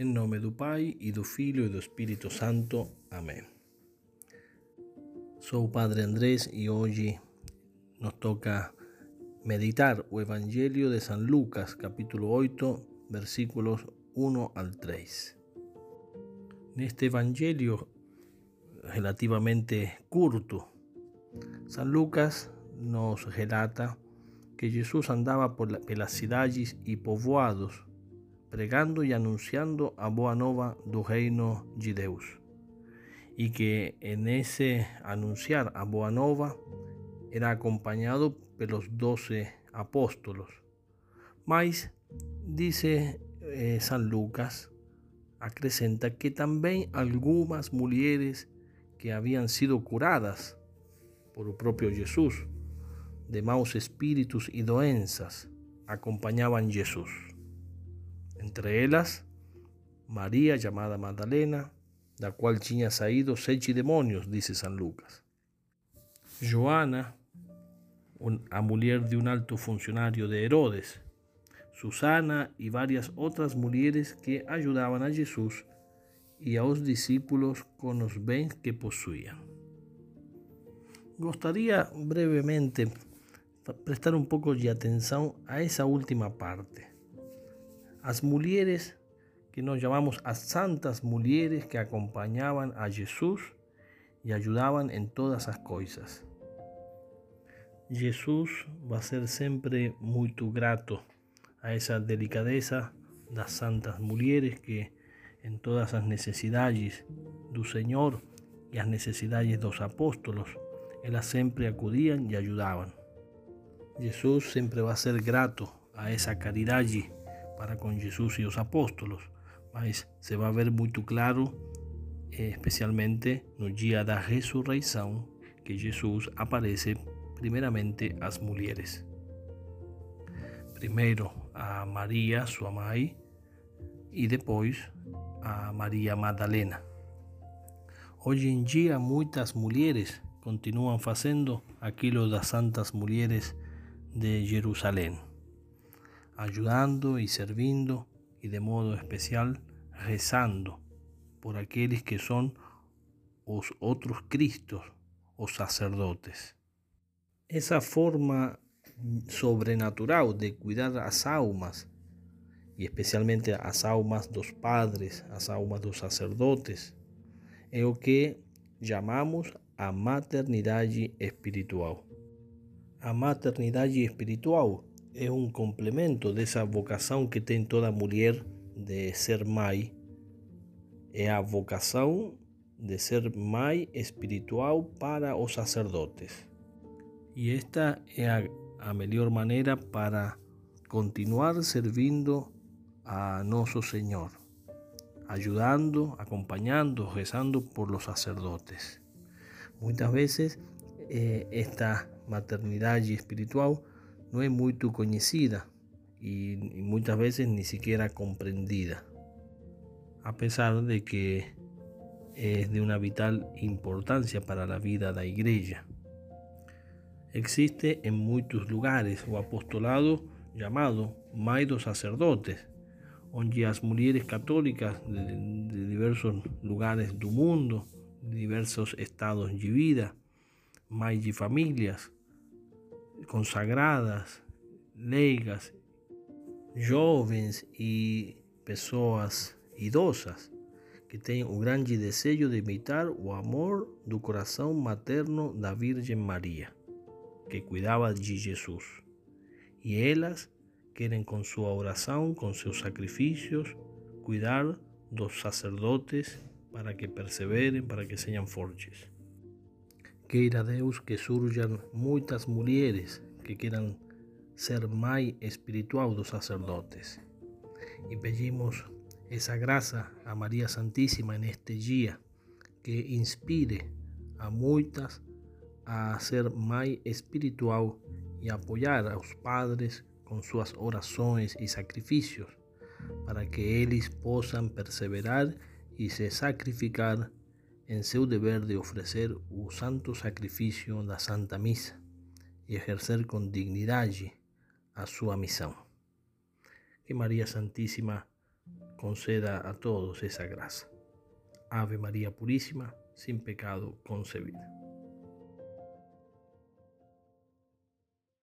Em nome do Pai, e do Filho e do Espírito Santo. Amém. Sou Padre Andrés e hoje nos toca meditar o Evangelho de San Lucas, capítulo 8, versículos 1 al 3. Neste Evangelho relativamente curto, San Lucas nos relata que Jesús andaba por las ciudades y povoados pregando y anunciando a boa nova do reino de Deus. Y que en ese anunciar a boa nova era acompañado pelos doce apóstolos. Mas, dice eh, San Lucas, acrescenta que también algunas mujeres que habían sido curadas por el propio Jesús de maus espíritus y doenças acompañaban Jesús. Entre ellas, María llamada Magdalena, la cual tinha saído sete demonios, dice San Lucas. Joana, a mujer de un alto funcionario de Herodes, Susana y varias otras mujeres que ayudaban a Jesús y a los discípulos con los bens que posuían. Gostaria brevemente prestar un poco de atención a esa última parte as mulheres que nos llamamos as santas mulheres que acompañaban a Jesús y ayudaban en todas as coisas. Jesús va a ser siempre muy grato a esa delicadeza das santas mulheres que en todas as necesidades do Señor y as necesidades dos apóstolos, elas sempre acudían y ayudaban. Jesús siempre va a ser grato a esa caridade para con Jesús y los apóstolos, mas se va a ver muy claro, eh, especialmente no día da resurreição, que Jesús aparece primeramente às mulheres. Primeiro a María, sua mãe, e depois a María Magdalena. Hoje em dia, muitas mulheres continuam fazendo aquilo das santas mulheres de Jerusalém ayudando y servindo y de modo especial rezando por aquellos que son los otros Cristos o sacerdotes. Esa forma sobrenatural de cuidar las almas y especialmente las almas dos padres, las almas dos sacerdotes, es lo que llamamos a maternidad espiritual. A maternidad espiritual é um complemento dessa vocação que tem toda mulher de ser mãe. É a vocação de ser mãe espiritual para os sacerdotes. E esta é a, a melhor maneira para continuar servindo a nosso Senhor, ajudando, acompanhando, rezando por los sacerdotes. Muitas vezes eh, esta maternidade espiritual no es muy conocida y muchas veces ni siquiera comprendida, a pesar de que es de una vital importancia para la vida de la iglesia. Existe en muchos lugares o apostolado llamado Maido Sacerdotes, donde las mujeres católicas de, diversos lugares del mundo, diversos estados de vida, más de familias, consagradas, leigas, jovens e pessoas idosas que têm o grande desejo de imitar o amor do coração materno da Virgem Maria, que cuidava de Jesus. E elas querem, com sua oração, com seus sacrifícios, cuidar dos sacerdotes para que perseverem, para que sejam fortes. Queira Deus que surjan muitas mulheres que queiram ser mãe espiritual dos sacerdotes. E pedimos essa graça a Maria Santíssima neste dia, que inspire a muitas a ser mãe espiritual e apoiar aos padres com suas orações e sacrifícios, para que eles possam perseverar e se sacrificar en seu deber de ofrecer o santo sacrificio da Santa Misa e exercer con dignidade a súa misión. Que María Santísima conceda a todos esa gracia. Ave María Purísima, sin pecado concebida.